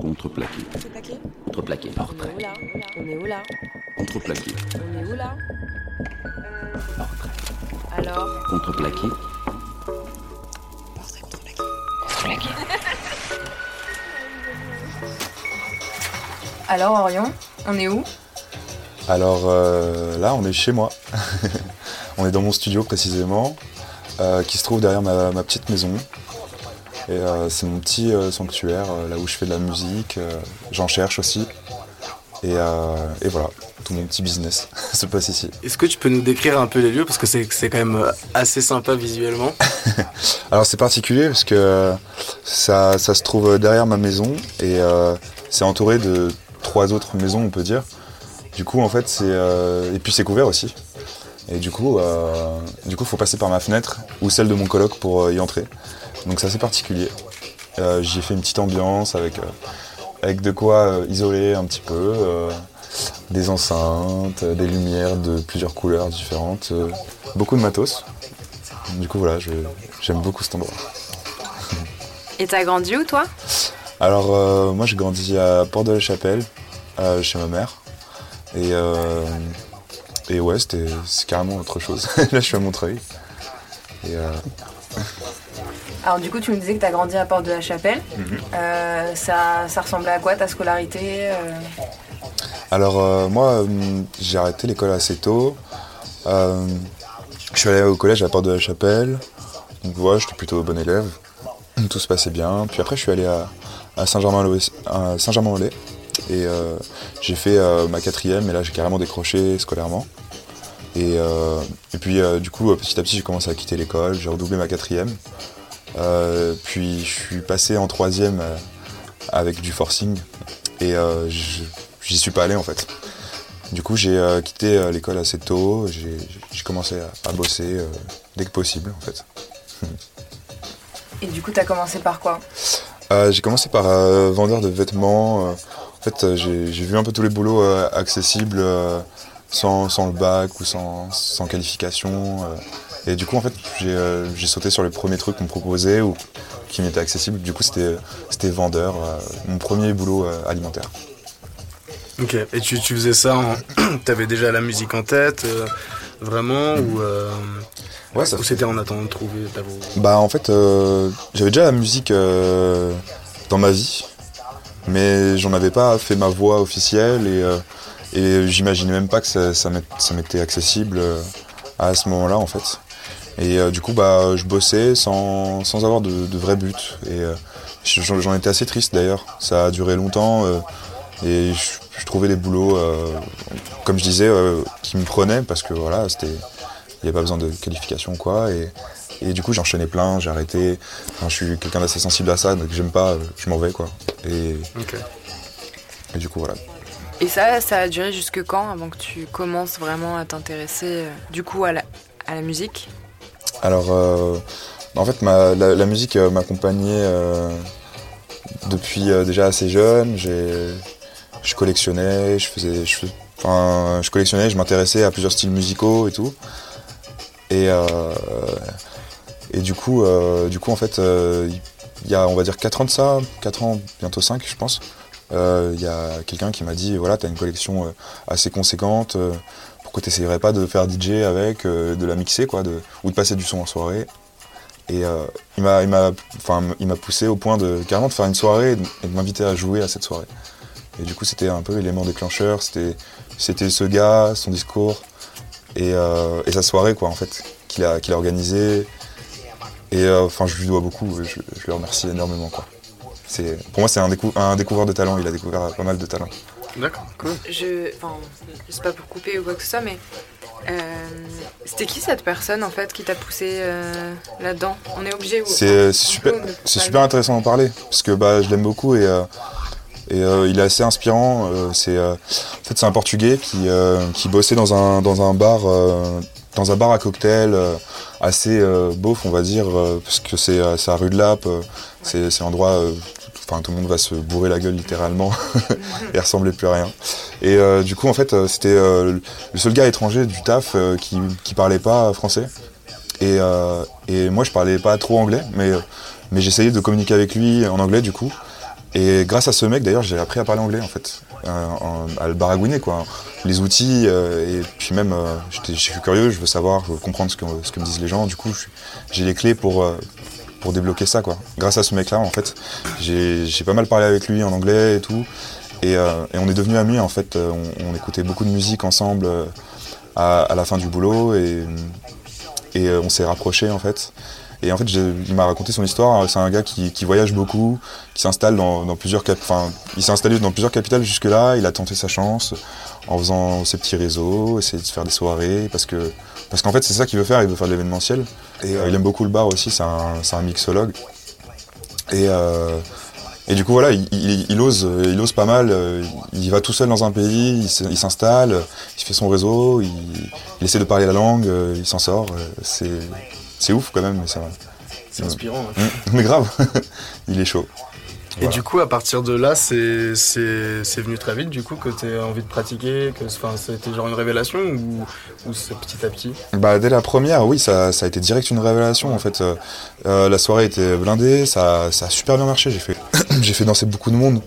Contreplaqué. Contreplaqué Contreplaqué. Portrait. On est où là Contreplaqué. On est où là Portrait. Alors Contreplaqué. Alors Orion, on est où Alors euh, là, on est chez moi. on est dans mon studio précisément, euh, qui se trouve derrière ma, ma petite maison. Et euh, c'est mon petit euh, sanctuaire, euh, là où je fais de la musique. J'en cherche aussi. Et, euh, et voilà, tout mon petit business se passe ici. Est-ce que tu peux nous décrire un peu les lieux? Parce que c'est quand même assez sympa visuellement. Alors c'est particulier parce que ça, ça se trouve derrière ma maison et euh, c'est entouré de trois autres maisons, on peut dire. Du coup, en fait, c'est euh, et puis c'est couvert aussi. Et du coup, euh, du coup, faut passer par ma fenêtre ou celle de mon coloc pour y entrer. Donc c'est assez particulier. Euh, J'y ai fait une petite ambiance avec euh, avec de quoi euh, isoler un petit peu, des enceintes, des lumières de plusieurs couleurs différentes, beaucoup de matos. Du coup, voilà, j'aime beaucoup cet endroit. Et t'as grandi où toi? Alors, moi, j'ai grandi à Port-de-la-Chapelle, euh, chez ma mère. Et, et ouais, c'était c'est carrément autre chose. Là, je suis à Montreuil. Et, Alors du coup tu me disais que t'as grandi à Porte de la Chapelle. Euh, ça, ça ressemblait à quoi ta scolarité euh alors, euh, moi, j'ai arrêté l'école assez tôt. Je suis allé au collège à Port-de-la-Chapelle. Donc, voilà, j'étais plutôt bon élève. Tout se passait bien. Puis après, je suis allé à, à Saint-Germain-en-Laye. Et j'ai fait ma quatrième, et là, j'ai carrément décroché scolairement. Et, et puis, du coup, petit à petit, j'ai commencé à quitter l'école. J'ai redoublé ma quatrième. Euh, puis, je suis passé en troisième euh, avec du forcing. Et euh, j'y suis pas allé, en fait. Du coup, j'ai euh, quitté euh, l'école assez tôt. J'ai commencé à, à bosser euh, dès que possible, en fait. Et du coup t'as commencé par quoi? J'ai commencé par vendeur de vêtements. en fait, j'ai vu un peu tous les boulots accessibles sans, sans le bac ou sans, sans qualification. Et du coup, en fait, j'ai euh, j'ai sauté sur les premiers trucs qu'on me proposait ou qui m'étaient accessibles. Du coup, c'était vendeur, euh, mon premier boulot euh, alimentaire. Ok. Et tu, tu faisais ça en. T'avais déjà la musique en tête, vraiment Ou, Ouais, ça ou c'était en attendant de trouver ta voix? Bah en fait, j'avais déjà la musique dans ma vie, mais j'en avais pas fait ma voix officielle et, et j'imaginais même pas que ça, ça m'était accessible à ce moment-là en fait. Et euh, du coup, bah, je bossais sans, sans avoir de, de vrai but. Et euh, j'en j'en étais assez triste d'ailleurs. Ça a duré longtemps euh, et je, je trouvais des boulots, euh, comme je disais, euh, qui me prenaient parce que voilà, c'était il n'y a pas besoin de qualification quoi. Et, et du coup, j'enchaînais plein, j'ai arrêté. Enfin, je suis quelqu'un d'assez sensible à ça, donc j'aime pas, je m'en vais quoi. Et, et du coup, voilà. Et ça, ça a duré jusque quand avant que tu commences vraiment à t'intéresser euh, du coup à la, à la musique? Alors, euh, en fait, ma- la, musique euh, m'accompagnait euh, depuis euh, déjà assez jeune. Je collectionnais, je faisais, je, enfin, je collectionnais, je m'intéressais à plusieurs styles musicaux et tout. Et, euh, et du coup, du coup, en fait, il y a, on va dire, 4 ans de ça, 4 ans, bientôt 5, je pense. Il y a quelqu'un qui m'a dit, voilà, t'as une collection assez conséquente. Pourquoi t'essayerais pas de faire DJ avec, euh, de la mixer, quoi, ou de passer du son en soirée Et euh, il m'a, poussé au point de carrément de faire une soirée et de, m'inviter à jouer à cette soirée. Et du coup, c'était un peu l'élément déclencheur. C'était, ce gars, son discours et, euh, et sa soirée, quoi, en fait, qu'il a, qu'il a organisé. Et euh, enfin, je lui dois beaucoup. Je, je le remercie énormément, quoi. Pour moi, c'est un, décou- un découvreur de talent. Il a découvert pas mal de talents. D'accord, cool. Je, enfin, je sais pas pour couper ou quoi que ce soit, mais euh, c'était qui cette personne en fait qui t'a poussé euh, là-dedans? On est obligé. ou- C'est, super, c'est super intéressant d'en parler parce que bah, je l'aime beaucoup et, euh, et euh, il est assez inspirant. euh, c'est, euh, en fait, c'est un Portugais qui, euh, qui bossait dans un, dans un bar, euh, dans un bar à cocktail euh, assez euh, beauf, on va dire, euh, parce que c'est, à rue de Lappe. euh, c'est, c'est un endroit, euh, tout le monde va se bourrer la gueule littéralement et ressemblait plus à rien. Et euh, du coup, en fait, euh, c'était euh, le seul gars étranger du taf qui, qui parlait pas français. Et, et moi, je parlais pas trop anglais, mais, mais j'essayais de communiquer avec lui en anglais, du coup. Et grâce à ce mec, d'ailleurs, j'ai appris à parler anglais, en fait, à le baragouiner, quoi. Les outils, et puis même, je suis curieux, je veux savoir, je veux comprendre ce que, ce que me disent les gens. Du coup, j'ai les clés pour, pour débloquer ça, quoi. Grâce à ce mec-là, en fait, j'ai pas mal parlé avec lui en anglais et tout. Et, euh, et on est devenus amis, en fait. Euh, On, écoutait beaucoup de musique ensemble euh, à, à la fin du boulot, et, et on s'est rapprochés, en fait. Et en fait, il m'a raconté son histoire. C'est un gars qui, qui voyage beaucoup, qui s'installe dans, dans plusieurs cap- enfin, il s'est installé dans plusieurs capitales jusque-là. Il a tenté sa chance en faisant ses petits réseaux, essayer de faire des soirées, parce que parce qu'en fait, c'est ça qu'il veut faire. Il veut faire de l'événementiel. Et euh, il aime beaucoup le bar aussi. C'est un, c'est un mixologue. Et euh, et du coup, voilà, il, il- il ose, il ose pas mal. euh, Il va tout seul dans un pays, il s'installe, il fait son réseau, il, il essaie de parler la langue, il s'en sort. C'est c'est ouf quand même, mais ça va. C'est inspirant. hein. Mais grave, il est chaud. Et du coup, à partir de là, c'est c'est- c'est venu très vite, du coup, que tu as envie de pratiquer, que c'était genre une révélation ou, ou c'est petit à petit? Bah, dès la première, oui, ça, ça a été direct une révélation en fait. Euh, euh, la soirée était blindée, ça, ça a super bien marché. J'ai fait, j'ai fait danser beaucoup de monde.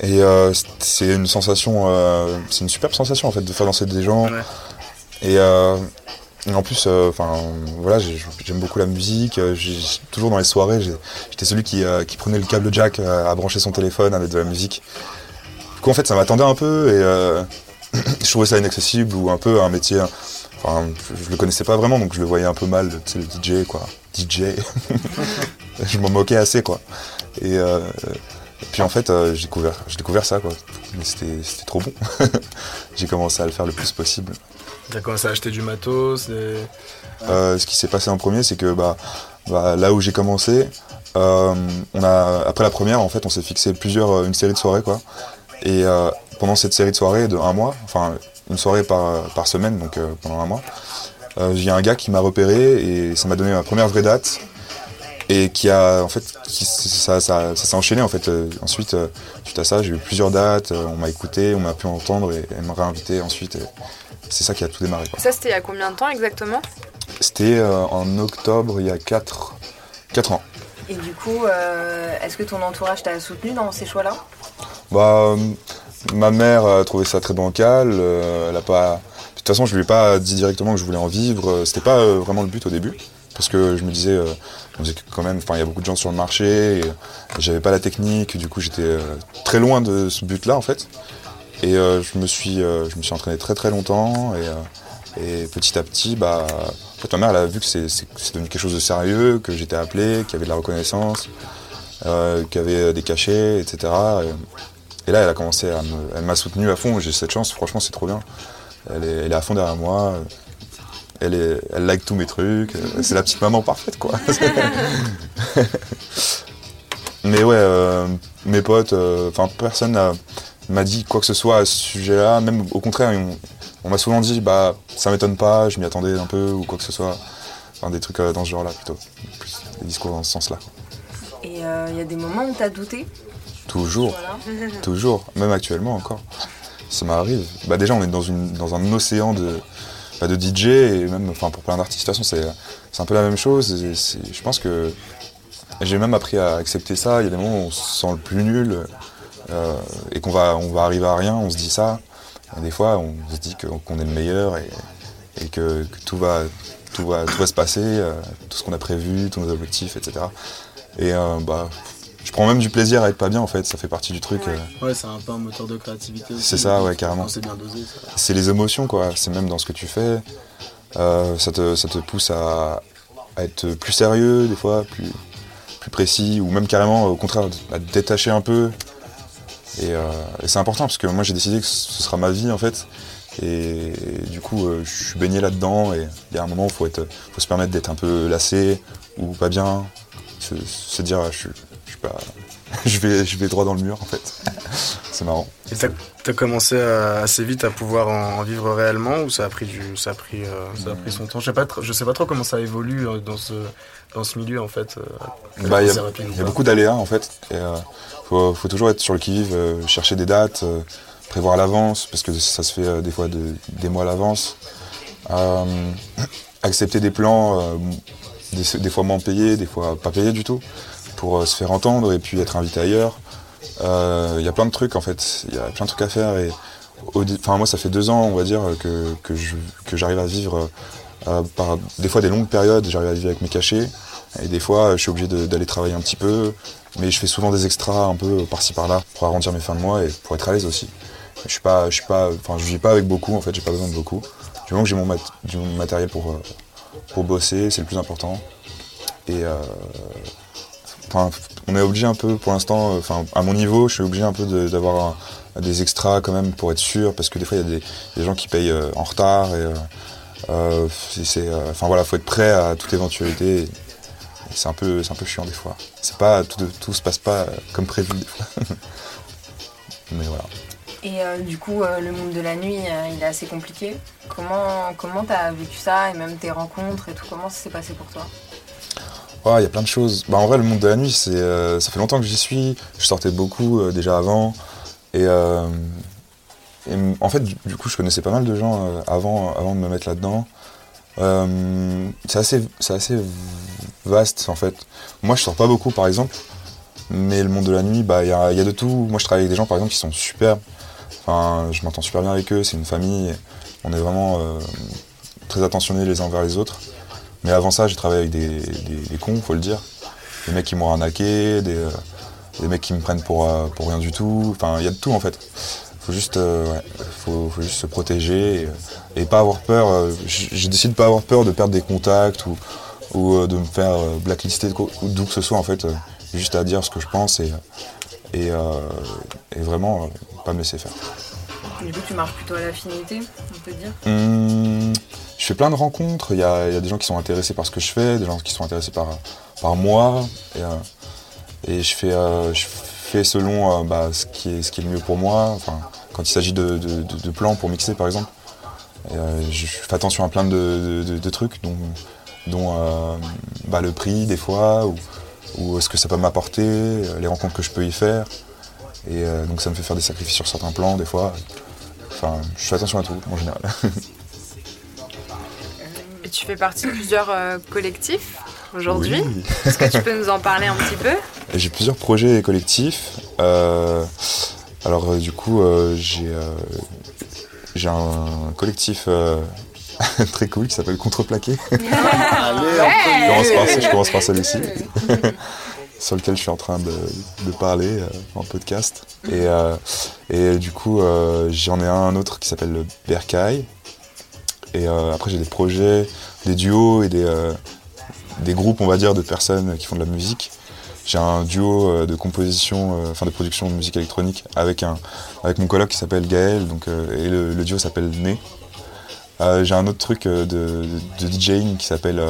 Et euh, c'est une sensation, euh, c'est une superbe sensation en fait de faire danser des gens. Ouais. Et, en plus, euh, enfin voilà, j'ai- j'aime beaucoup la musique. euh, toujours dans les soirées, j'étais celui qui, euh, qui prenait le câble jack à brancher son téléphone mettre de la musique. Du coup, en fait, ça m'attendait un peu et je trouvais ça inaccessible ou un peu un métier. Enfin, je, le connaissais pas vraiment, donc je le voyais un peu mal, tu sais, le DJ, quoi. DJ. je m'en moquais assez, quoi. Et, puis en fait, j'ai découvert, ça, quoi. Mais c'était trop bon. j'ai commencé à le faire le plus possible. Tu as commencé à acheter du matos et... Euh, ce qui s'est passé en premier, c'est que bah, bah, là où j'ai commencé, euh, après la première, en fait, on s'est fixé plusieurs, euh, une série de soirées, quoi. Et pendant cette série de soirées de un mois, enfin une soirée par, semaine, donc pendant un mois, il y a un gars qui m'a repéré et ça m'a donné ma première vraie date. Et qui a, en fait, ça, s'est enchaîné, en fait. Ensuite, suite à ça, j'ai eu plusieurs dates, on m'a écouté, on m'a pu entendre et elle m'a réinvité ensuite. et c'est ça qui a tout démarré, quoi. Ça, c'était il y a combien de temps exactement? C'était euh, en octobre, il y a 4, quatre ans. Et du coup, euh, est-ce que ton entourage t'a soutenu dans ces choix-là? Bah, euh, ma mère a trouvé ça très bancal. euh, elle a pas. De toute façon, je lui ai pas dit directement que je voulais en vivre. C'était pas euh, vraiment le but au début, parce que je me disais, euh, on disait que quand même, enfin, il y a beaucoup de gens sur le marché. Et, et j'avais pas la technique. Du coup, j'étais euh, très loin de ce but-là, en fait. Et euh, je me suis, euh, je me suis entraîné très très longtemps. Et, euh, et petit à petit, bah, en fait, ma mère, elle a vu que c'est devenu quelque chose de sérieux, que j'étais appelé, qu'il y avait de la reconnaissance, euh, qu'il y avait des cachets, etc. Et, et là, elle a commencé à me, elle m'a soutenu à fond. J'ai cette chance, franchement, c'est trop bien. Elle est, elle est à fond derrière moi. Elle, est, elle like tous mes trucs. C'est la petite maman parfaite, quoi. Mais ouais, euh, mes potes, euh, enfin, personne n'a- m'a dit quoi que ce soit à ce sujet-là. Même au contraire, on, on m'a souvent dit, bah, ça m'étonne pas, je m'y attendais un peu, ou quoi que ce soit. Enfin, des trucs euh, dans ce genre-là, plutôt. Plus des discours dans ce sens-là. Et il y a des moments où t'as douté? Toujours. Voilà. Toujours, même actuellement encore. Ça m'arrive. Bah déjà, on est dans, une, dans un océan de, bah, de DJ et même enfin, pour plein d'artistes. De toute façon, c'est un peu la même chose. et Je pense que j'ai même appris à accepter ça. Il y a des moments où on se sent le plus nul euh, et qu'on va, on va arriver à rien. On se dit ça. Et des fois, on se dit que- qu'on est le meilleur et, et que, que tout, va, tout, va, tout va se passer, euh, tout ce qu'on a prévu, tous nos objectifs, etc. Et euh, bah, je prends même du plaisir à être pas bien en fait. Ça fait partie du truc. Ouais. euh, Ouais, c'est un peu un moteur de créativité aussi. C'est ça, ouais, carrément. C'est bien dosé, c'est les émotions, quoi. C'est même dans ce que tu fais. Euh, ça, te, ça te pousse à, à être plus sérieux, des fois, plus, plus précis, ou même carrément, au contraire, à te détacher un peu. Et, euh, et c'est important parce que moi, j'ai décidé que ce sera ma vie, en fait. Et, du coup, euh, je suis baigné là-dedans. Et il y a un moment où il faut, être- faut se permettre d'être un peu lassé ou pas bien. Se, se dire, je, suis- je suis pas. je, vais, je vais droit dans le mur, en fait. c'est marrant. Et t'as as commencé à- assez vite à pouvoir en, en vivre réellement ou ça a pris du ça a pris euh, ça a pris son temps? Je sais pas je sais pas trop comment ça évolue dans ce dans ce milieu en fait. Bah, Il y, a- y beaucoup d'aléas en fait. Et, faut, faut toujours être sur le qui-vive, euh, chercher des dates, euh, prévoir à l'avance, parce que ça se fait euh, des fois de- des mois à l'avance. Accepter des plans, des, fois moins payés, des fois pas payés du tout, pour se faire entendre et puis être invité ailleurs. Il y a plein de trucs en fait, il y a plein de trucs à faire enfin moi ça fait deux ans on va dire que, j'arrive à vivre par des fois des longues périodes, j'arrive à vivre avec mes cachets et des fois je suis obligé d'aller travailler un petit peu, mais je fais souvent des extras un peu par-ci par-là pour arrondir mes fins de mois et pour être à l'aise aussi. Je suis pas, je suis pas, enfin je vis pas avec beaucoup en fait, j'ai pas besoin de beaucoup. Du moment que j'ai mon, du matériel pour, euh, pour bosser, c'est le plus important. Et euh, on est obligé un peu pour l'instant, euh, enfin à mon niveau, je suis obligé un peu d'avoir des extras quand même pour être sûr, parce que des fois il y a des, gens qui payent en retard et enfin voilà, faut être prêt à toute éventualité. C'est un peu, c'est un peu chiant des fois. C'est pas tout, tout se passe pas euh, comme prévu des fois. Mais voilà. Et euh, du coup, euh, le monde de la nuit, euh, il est assez compliqué. Comment comment t'as vécu ça et même tes rencontres et tout Comment ça s'est passé pour toi? Ouais, il y a plein de choses. Bah, en vrai, le monde de la nuit, c'est, ça fait longtemps que j'y suis. Je sortais beaucoup déjà avant. Et, et en fait, du, coup, je connaissais pas mal de gens avant, avant de me mettre là-dedans. Euh, c'est assez, assez vaste en fait. Moi, je sors pas beaucoup, par exemple. Mais le monde de la nuit, bah, il y a, y a de tout. Moi, je travaille avec des gens, par exemple, qui sont superbes. Enfin, je m'entends super bien avec eux. C'est une famille. On est vraiment euh, très attentionnés les uns envers les autres. Mais avant ça, j'ai travaillé avec des, des, des cons, faut le dire. Des mecs qui m'ont arnaqué, des, euh, des mecs qui me prennent pour, pour rien du tout. Enfin, il y a de tout en fait. Faut juste, euh, ouais, faut, faut juste se protéger et, et pas avoir peur. euh, J'ai décidé de pas avoir peur de perdre des contacts ou, ou euh, de me faire blacklister d'où que ce soit en fait. juste à dire ce que je pense et, et, et vraiment pas me laisser faire. Du coup, tu marches plutôt à l'affinité, on peut dire? Hum, je fais plein de rencontres. Il y, a, il y a des gens qui sont intéressés par ce que je fais, des gens qui sont intéressés par, par moi. Et, euh, et je, fais, euh, je fais selon euh, bah, ce, qui est, le mieux pour moi. Quand il s'agit de, plans pour mixer, par exemple, euh, je fais attention à plein de, trucs, dont, euh, bah, le prix des fois, ou, ou ce que ça peut m'apporter, les rencontres que je peux y faire. Et donc ça me fait faire des sacrifices sur certains plans, des fois. Enfin, je fais attention à tout, en général. Tu fais partie de plusieurs collectifs? Aujourd'hui. Oui. Est-ce que tu peux nous en parler un petit peu? J'ai plusieurs projets collectifs. Euh, alors euh, du coup, euh, j'ai euh, j'ai un collectif euh, très cool qui s'appelle Contreplaqué. Allez, je, commence par, je commence par celui-ci. sur lequel je suis en train de, de parler euh, en podcast. Et, euh, et du coup, euh, j'en ai un autre qui s'appelle le Berkai. Et euh, après, j'ai des projets, des duos et des, euh, des groupes, on va dire, de personnes qui font de la musique. J'ai un duo euh, de composition, euh, enfin de production de musique électronique avec, un, avec mon coloc qui s'appelle Gaël, donc, euh, et le, duo s'appelle Né. J'ai un autre truc de, de DJing qui s'appelle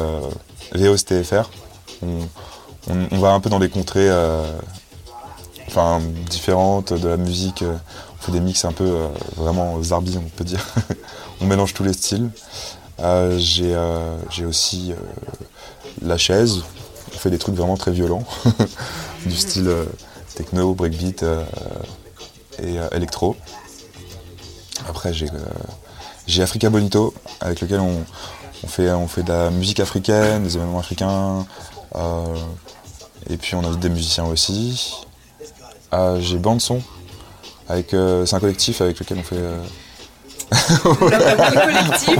VOSTFR. On, va un peu dans des contrées différentes de la musique. On fait des mix un peu vraiment zarbi, on peut dire. on mélange tous les styles. J'ai aussi la chaise. On fait des trucs vraiment très violents, du style euh, techno, breakbeat euh, et euh, électro. Après, j'ai euh, Africa Bonito, avec lequel on, fait, de la musique africaine, des événements africains. euh, et puis on invite des musiciens aussi. Euh, j'ai Bande Son, avec, euh, c'est un collectif avec lequel on fait. Collectif.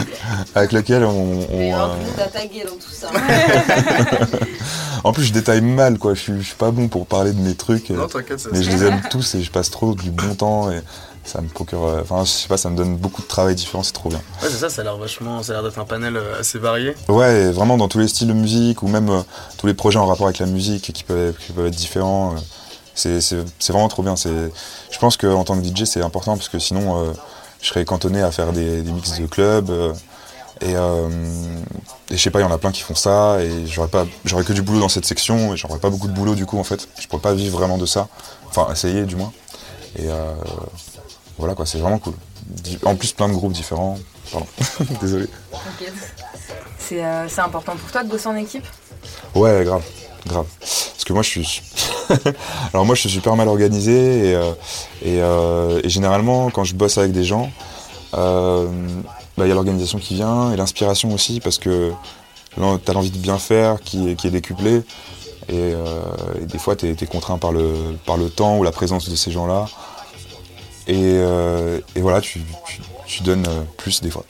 avec lequel on. on, Mais en euh, tagué dans tout ça. en plus, je détaille mal, quoi. Je suis, je suis pas bon pour parler de mes trucs. Non, t'inquiète, ça mais je les aime tous et je passe trop du bon temps et ça me procure. euh, Enfin, je sais pas, ça me donne beaucoup de travail différent, c'est trop bien. Ouais, c'est ça, ça a l'air vachement, ça a l'air d'être un panel euh, assez varié. Ouais, vraiment dans tous les styles de musique ou même euh, tous les projets en rapport avec la musique qui peuvent, qui peuvent être différents. euh, c'est c'est- c'est vraiment trop bien. c'est- Je pense qu'en tant que DJ, c'est important parce que sinon, euh, je serais cantonné à faire des, des mix de club. euh, et, euh, et je sais pas, il y en a plein qui font ça et j'aurais pas, j'aurais que du boulot dans cette section et j'aurais pas beaucoup de boulot du coup en fait. Je pourrais pas vivre vraiment de ça. Enfin, essayer du moins. Et euh, voilà quoi, c'est vraiment cool. En plus, plein de groupes différents. Pardon, désolé. C'est important pour toi de bosser en équipe? Ouais, grave, grave. Parce que moi, je suis. Alors, moi, je suis super mal organisé et, euh, euh, généralement, quand je bosse avec des gens, euh, bah, il y a l'organisation qui vient et l'inspiration aussi parce que t'as l'envie de bien faire qui, est- décuplée. Et, des fois, tu es, contraint par le, par le temps ou la présence de ces gens-là. Et, voilà, tu, donnes plus des fois.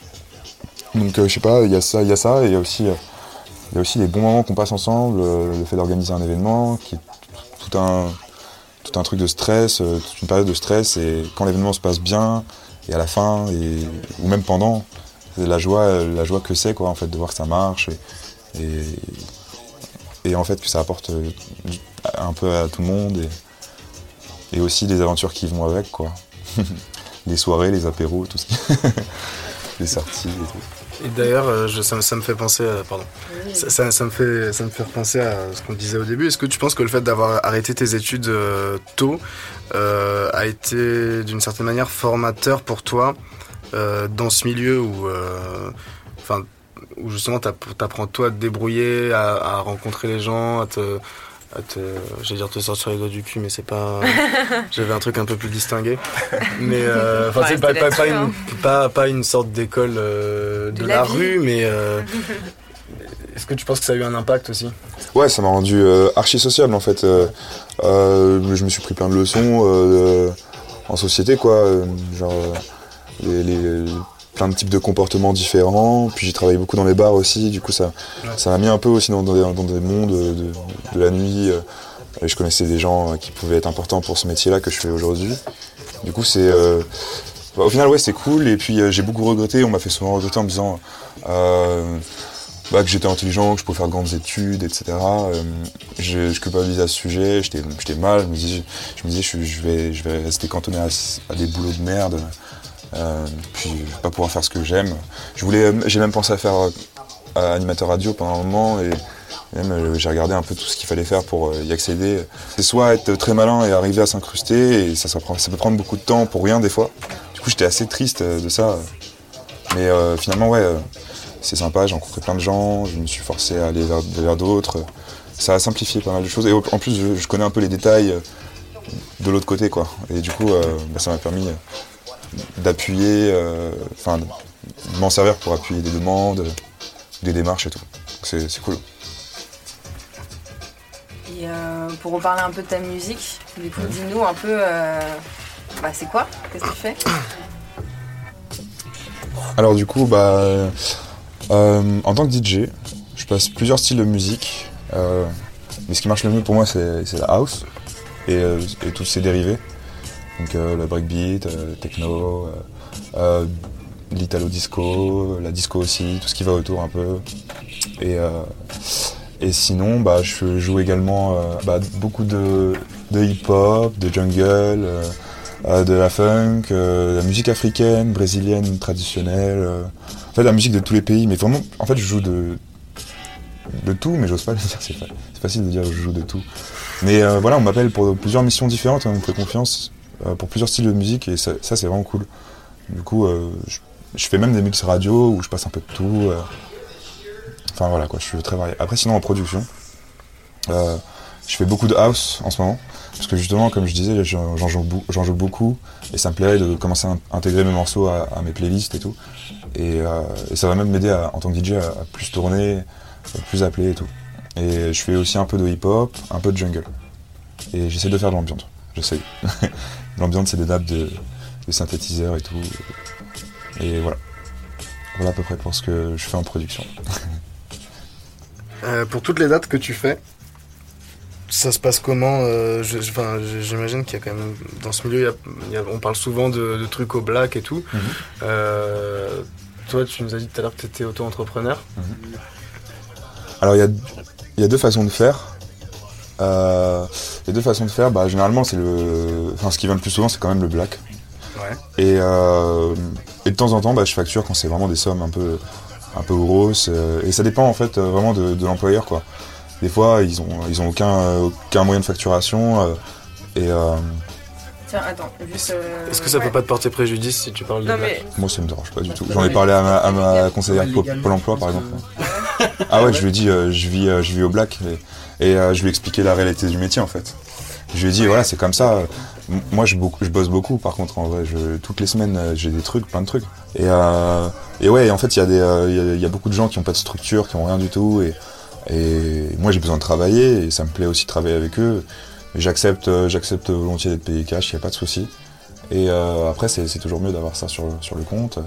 Donc je sais pas, il y a ça, il y a ça, et il y a aussi, il y a aussi les bons moments qu'on passe ensemble, le fait d'organiser un événement, qui est tout un, tout un truc de stress, euh, toute une période de stress, et quand l'événement se passe bien, et à la fin, et, ou même pendant, la joie, euh, la joie que c'est quoi, en fait, de voir que ça marche, et, et, et en fait que ça apporte euh, un peu à tout le monde, et, et aussi les aventures qui vont avec, quoi. les soirées, les apéros, tout ce qui... les sorties et tout. Et d'ailleurs, euh, ça, me- ça me fait penser à, pardon, ça, ça- ça me fait, ça me fait repenser à ce qu'on disait au début. Est-ce que tu penses que le fait d'avoir arrêté tes études euh, tôt euh, a été d'une certaine manière formateur pour toi euh, dans ce milieu où, euh, enfin, où justement t'app- t'apprends toi à te débrouiller, à, à rencontrer les gens, à te, à te, j'allais dire te sortir les doigts du cul, mais c'est pas. J'avais un truc un peu plus distingué, mais euh, enfin, Ouais, c'est pas, pas, pas une, pas, pas une sorte d'école euh, de, De la, rue, mais euh, est-ce que tu penses que ça a eu un impact aussi? Ouais, ça m'a rendu euh, archi sociable en fait. Euh, euh, je me suis pris plein de leçons euh, en société quoi. euh, genre euh, les, les- plein de types de comportements différents. Puis j'ai travaillé beaucoup dans les bars aussi. Du coup ça ça m'a mis un peu aussi dans, dans des, dans des mondes de, de la nuit. euh, et je connaissais des gens qui pouvaient être importants pour ce métier-là que je fais aujourd'hui. Du coup c'est euh, bah, au final ouais c'est cool. Et puis euh, j'ai beaucoup regretté. On m'a fait souvent regretter en me disant euh, bah, que j'étais intelligent, que je pouvais faire de grandes études, etc. Euh, je, je culpabilisais à ce sujet, j'étais mal, je me disais, je, me disais je, je vais, je vais rester cantonné à, à des boulots de merde, euh, puis pas pouvoir faire ce que j'aime. Je voulais, j'ai même pensé à faire euh, animateur radio pendant un moment et même euh, j'ai regardé un peu tout ce qu'il fallait faire pour euh, y accéder. C'est soit être très malin et arriver à s'incruster, et ça, peut prendre beaucoup de temps pour rien des fois. Du coup j'étais assez triste euh, de ça. Mais euh, finalement ouais, euh, c'est sympa, j'ai rencontré plein de gens, je me suis forcé à aller vers, d'autres. Ça a simplifié pas mal de choses. Et en plus, je, connais un peu les détails euh, de l'autre côté, quoi. Et du coup, euh, bah, ça m'a permis euh, d'appuyer, euh, enfin, de m'en servir pour appuyer des demandes, des démarches et tout. C'est cool. Et euh, pour reparler un peu de ta musique, du coup, dis-nous un peu, euh, bah, c'est quoi? Qu'est-ce que tu fais? Alors du coup, bah, en tant que DJ, je passe plusieurs styles de musique. euh, mais ce qui marche le mieux pour moi, c'est c'est la house et, euh, et tous ses dérivés. Donc euh, le breakbeat, euh, le techno, euh, euh, l'italo disco, la disco aussi, tout ce qui va autour un peu. Et, euh, et sinon, bah, je joue également euh, bah, beaucoup de, de hip-hop, de jungle. euh, euh, de la funk, euh, de la musique africaine, brésilienne, traditionnelle. euh, en fait, la musique de tous les pays. Mais vraiment, en fait, je joue de, de tout, mais j'ose pas le dire. C'est fa- c'est facile de dire je joue de tout. Mais euh, voilà, on m'appelle pour plusieurs missions différentes, hein, on me fait confiance euh, pour plusieurs styles de musique et ça, c'est vraiment cool. Du coup, euh, je, fais même des mix radio où je passe un peu de tout. euh. Enfin voilà, quoi, je suis très varié. Après, sinon, en production, euh, je fais beaucoup de house en ce moment. Parce que justement, comme je disais, j'en joue, beaucoup et ça me plairait de commencer à in- intégrer mes morceaux à, mes playlists et tout. Et, euh, ça va même m'aider en tant que DJ à, plus tourner, plus appeler et tout. Et je fais aussi un peu de hip-hop, un peu de jungle. Et j'essaie de faire de l'ambiance. J'essaie. l'ambiance, c'est des nappes de, de synthétiseurs et tout. Et voilà. Voilà à peu près pour ce que je fais en production. Euh, Pour toutes les dates que tu fais, ça se passe comment euh, J'imagine qu'il y a quand même dans ce milieu, il y a- il y a- on parle souvent de, de trucs au black et tout. Mhm. Euh, toi, tu nous as dit tout à l'heure que tu étais auto-entrepreneur. Alors il y a, il y a deux façons de faire. Euh, les deux façons de faire, bah, généralement c'est le. Enfin ce qui vient le plus souvent c'est quand même le black. Ouais. Et, euh, et de temps en temps bah, je facture quand c'est vraiment des sommes un peu, un peu grosses. euh, et ça dépend en fait euh, vraiment de, de l'employeur quoi. Des fois ils ont, ils ont aucun, aucun moyen de facturation. euh, et euh, Tiens, attends, juste. euh, Est-ce que ça ouais. peut pas te porter préjudice si tu parles de Non, black mais moi ça me dérange pas du tout. J'en ai parlé à ma, à ma conseillère Pôle emploi par exemple. Ah ouais, je lui ai dit, euh, je, vis, euh, je vis au black et, et, euh, je lui ai expliqué la réalité du métier en fait. Je lui ai dit, voilà, c'est comme ça. Moi, je, bosse beaucoup par contre, en vrai. Toutes les semaines, euh, j'ai des trucs, plein de trucs. Et, euh, ouais, en fait, il y, a beaucoup de gens qui ont pas de structure, qui ont rien du tout. Et, moi j'ai besoin de travailler et ça me plaît aussi de travailler avec eux. J'accepte, volontiers d'être payé cash, il n'y a pas de souci. Et après c'est toujours mieux d'avoir ça sur, le compte.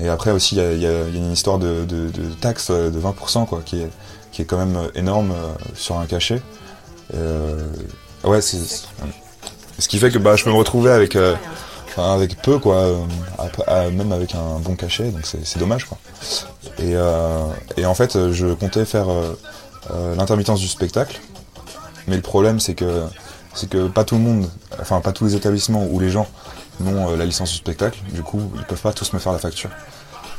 Et après aussi il y a, une histoire de, de, de de 20% quoi, qui est, qui est quand même énorme euh, sur un cachet. Euh, ouais, c'est ce qui fait que bah, je peux me retrouver avec, euh, avec peu quoi, euh, euh, même avec un bon cachet, donc c'est dommage quoi. Et, euh, et en fait, euh, je comptais faire euh, euh, l'intermittence du spectacle, mais le problème c'est que que pas tout le monde, enfin pas tous les établissements ou les gens n'ont euh, la licence du spectacle, du coup ils peuvent pas tous me faire la facture.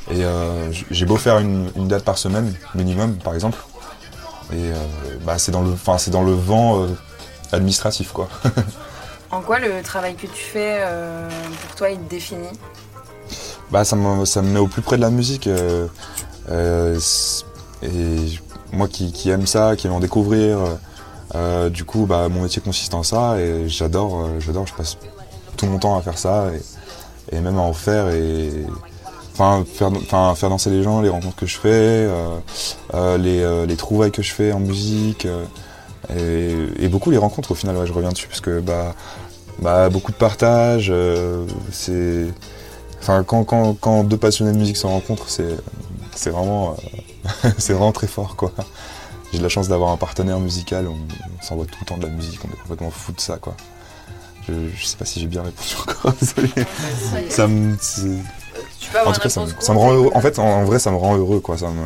Et euh, j'ai beau faire une date par semaine minimum par exemple, et euh, bah, c'est dans le, enfin c'est dans le vent euh, administratif quoi. En quoi le travail que tu fais, euh, pour toi, il te définit? Bah, ça me, ça me met au plus près de la musique. et moi qui, qui aime ça, qui aime en découvrir, euh, du coup, bah, mon métier consiste en ça et j'adore, euh, j'adore, je passe tout mon temps à faire ça et, et même à en faire et enfin faire, enfin, faire danser les gens, les rencontres que je fais, euh, euh, les, euh, les trouvailles que je fais en musique et, et beaucoup les rencontres au final, ouais, je reviens dessus parce que bah, bah, beaucoup de partage, c'est Enfin, quand, quand, quand deux passionnés de musique se rencontrent, c'est, c'est vraiment, c'est vraiment très fort, quoi. J'ai de la chance d'avoir un partenaire musical, on, on s'envoie tout le temps de la musique, on est complètement fou de ça, quoi. Je, je sais pas si j'ai bien répondu encore, désolé. Ça me, Tu peux avoir en tout cas, ça me, réponse ça me rend heureux. En fait, en, en vrai, ça me rend heureux, quoi. Ça me,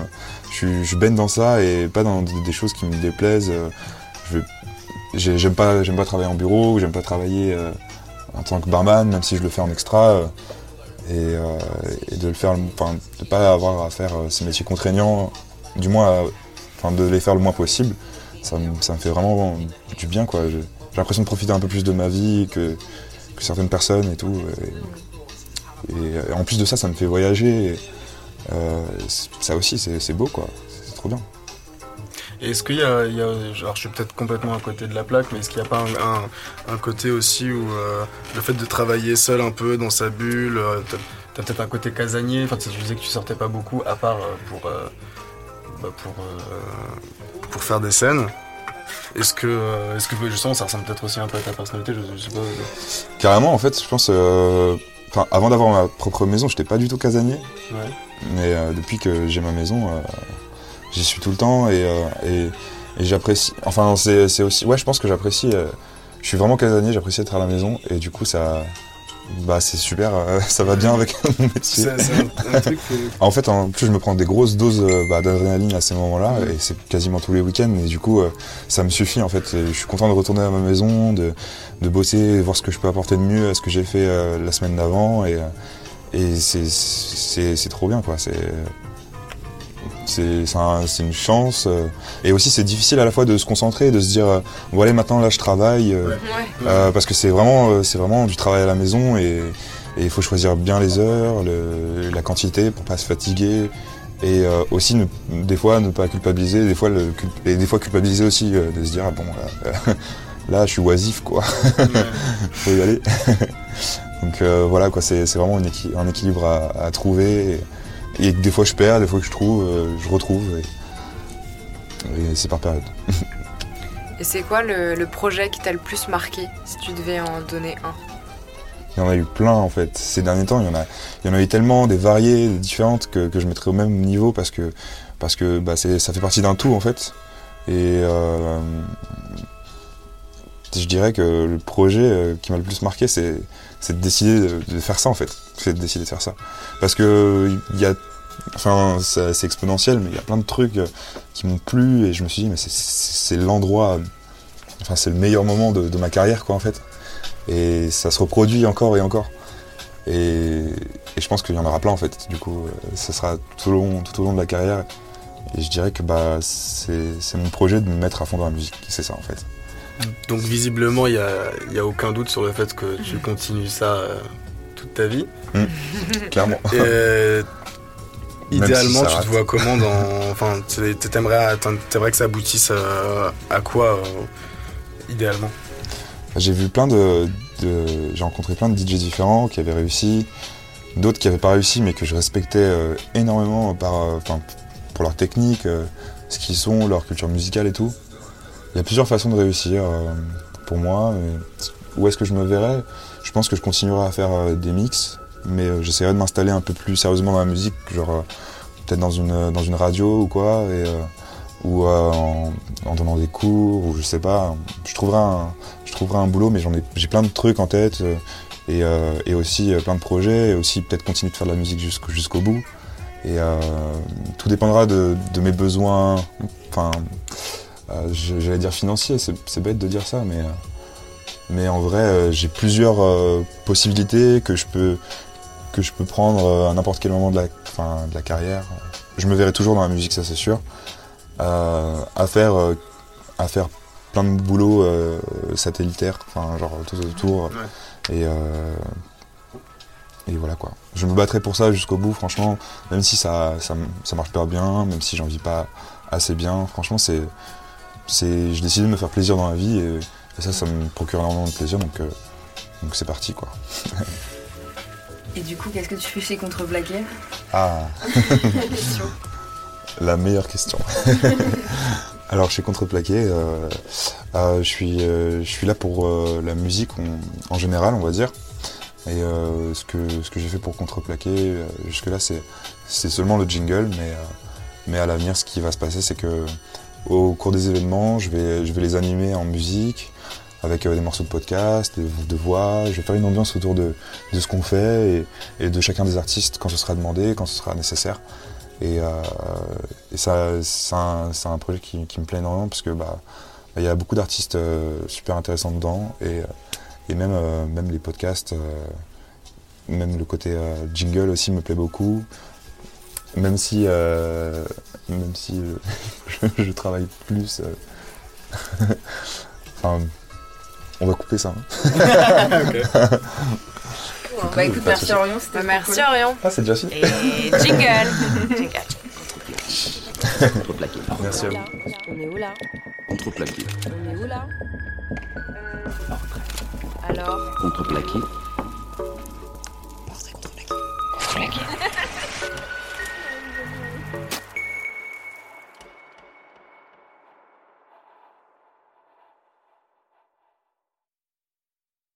je, suis- je baigne dans ça et pas dans des, choses qui me déplaisent. Euh, Je j'aime pas, j'aime pas travailler en bureau, j'aime pas travailler euh, en tant que barman, même si je le fais en extra. euh, et, euh, et de le faire, enfin, de pas avoir à faire ces métiers contraignants, du moins, enfin, de les faire le moins possible. Ça me, ça me fait vraiment du bien, quoi. J'ai l'impression de profiter un peu plus de ma vie que, que certaines personnes et tout. Et, et, en plus de ça, ça me fait voyager. et, euh, ça aussi, c'est beau, quoi. C'est trop bien. Et Est-ce qu'il y a, il y a- alors je suis peut-être complètement à côté de la plaque, mais est-ce qu'il n'y a pas un, un- un côté aussi où euh, le fait de travailler seul un peu dans sa bulle, euh, t'as peut-être un côté casanier, enfin tu disais que tu sortais pas beaucoup à part pour, bah, pour, pour faire des scènes. Est-ce que, est-ce que justement ça ressemble peut-être aussi un peu à ta personnalité, je, je sais pas. Carrément, en fait, je pense. Enfin, avant d'avoir ma propre maison, j'étais pas du tout casanier. Ouais. Mais euh, depuis que j'ai ma maison, euh, j'y suis tout le temps et, euh, et, et j'apprécie. Enfin, c'est aussi. Ouais, je pense que j'apprécie. je suis vraiment casanier, j'apprécie être à la maison et du coup, ça. Bah, c'est super, euh, ça va bien avec mon métier. C'est un, un truc que- En fait, en plus, je me prends des grosses doses euh, bah, d'adrénaline à ces moments-là, et c'est quasiment tous les week-ends, et du coup, euh, ça me suffit, en fait. Je suis content de retourner à ma maison, de, de bosser, voir ce que je peux apporter de mieux à ce que j'ai fait euh, la semaine d'avant, et, et c'est- c'est c'est trop bien, quoi. C'est c'est c'est un- c'est une chance. euh, et aussi, c'est difficile à la fois de se concentrer, de se dire, euh, bon, allez, maintenant, là, je travaille. euh, Ouais. parce que c'est vraiment, c'est vraiment du travail à la maison et il faut choisir bien les heures, le- la quantité pour pas se fatiguer et euh, aussi ne- des fois ne pas culpabiliser, des fois le, et des fois culpabiliser aussi euh, de se dire ah bon là, là, je suis oisif quoi, faut y aller. Donc voilà quoi, c'est c'est vraiment un, équi- un équilibre à, à trouver et, et des fois je perds, des fois que je trouve, euh, je retrouve et, et c'est par période. Et c'est quoi le, le projet qui t'a le plus marqué, si tu devais en donner un? Il y en a eu plein en fait. Ces derniers temps, il y en a, il y en a eu tellement, des variées, des différentes que, que je mettrais au même niveau parce que, parce que bah, ça fait partie d'un tout en fait. Et euh, je dirais que le projet euh, qui m'a le plus marqué, c'est, c'est de décider de, faire ça en fait. C'est de décider de faire ça. Parce que il y a, enfin, c'est exponentiel, mais il y a plein de trucs euh, qui m'ont plu et je me suis dit, mais c'est, l'endroit, enfin, c'est le meilleur moment de, ma carrière quoi en fait. Et ça se reproduit encore et encore. Et, je pense qu'il y en aura plein en fait. Du coup, euh, ça sera tout au long, tout au long de la carrière. Et je dirais que bah, c'est mon projet de me mettre à fond dans la musique. C'est ça en fait. Donc visiblement, il n'y a, y a aucun doute sur le fait que tu continues ça euh, toute ta vie. Clairement. Et, euh, si idéalement, tu te vois comment dans... Enfin, tu- t'aimerais, t'aimerais que ça aboutisse à, à quoi, euh, idéalement? J'ai vu plein de, de- j'ai rencontré plein de DJ différents qui avaient réussi, d'autres qui n'avaient pas réussi mais que je respectais euh, énormément par, euh, pour leur technique, euh, ce qu'ils sont, leur culture musicale et tout. Il y a plusieurs façons de réussir euh, pour moi. où est-ce que je me verrais? Je pense que je continuerai à faire euh, des mix, mais euh, j'essaierai de m'installer un peu plus sérieusement dans la musique, genre peut-être dans une, dans une radio ou quoi, et, ou en, en donnant des cours, ou je sais pas. Je trouverai un, je trouverai un boulot, mais j'en ai, j'ai plein de trucs en tête, et, euh, et aussi plein de projets, et aussi peut-être continuer de faire de la musique jusqu'au jusqu'au bout. Et euh, tout dépendra de, de mes besoins, enfin, euh, j'allais dire financiers, c'est bête de dire ça, mais, euh, mais en vrai, euh, j'ai plusieurs possibilités que je peux, que je peux prendre à n'importe quel moment de la, enfin, de la carrière. Je me verrai toujours dans la musique, ça c'est sûr. À faire, à faire plein de boulot euh, satellitaire, enfin genre tout autour. Et, et voilà quoi. Je me battrai pour ça jusqu'au bout, franchement, même si ça, ça, ça marche pas bien, même si j'en vis pas assez bien, franchement c'est. C'est J'ai décidé de me faire plaisir dans la vie et, et ça, ça me procure énormément de plaisir donc euh, donc c'est parti quoi. Et du coup, qu'est-ce que tu fais chez Contreplaqué Ah La meilleure question. Alors chez Contreplaqué, euh, euh, je, suis, euh, je suis là pour la musique en, en général, on va dire. Et ce que, ce que j'ai fait pour Contreplaqué, jusque-là, c'est, c'est seulement le jingle, mais, mais à l'avenir, ce qui va se passer, c'est que au cours des événements, je vais, les animer en musique, avec euh, des morceaux de podcast, de, voix. Je vais faire une ambiance autour de, ce qu'on fait et, de chacun des artistes quand ce sera demandé, quand ce sera nécessaire. Et, euh, ça, c'est un, projet qui, me plaît énormément parce que bah, il y a beaucoup d'artistes euh, super intéressants dedans et, même, les podcasts, même le côté jingle aussi me plaît beaucoup. Même si, euh, même si euh, je, travaille plus. Euh, enfin, on va couper ça. Hein. okay. Bah écoute, merci Orion, c'était bah, Merci cool. Orion. Ah, c'est déjà fini. Et jingle. jingle. Contreplaqué. Merci à vous. On est où là? Contreplaqué. On est où là? Alors Contreplaqué. Contreplaqué. Contreplaqué.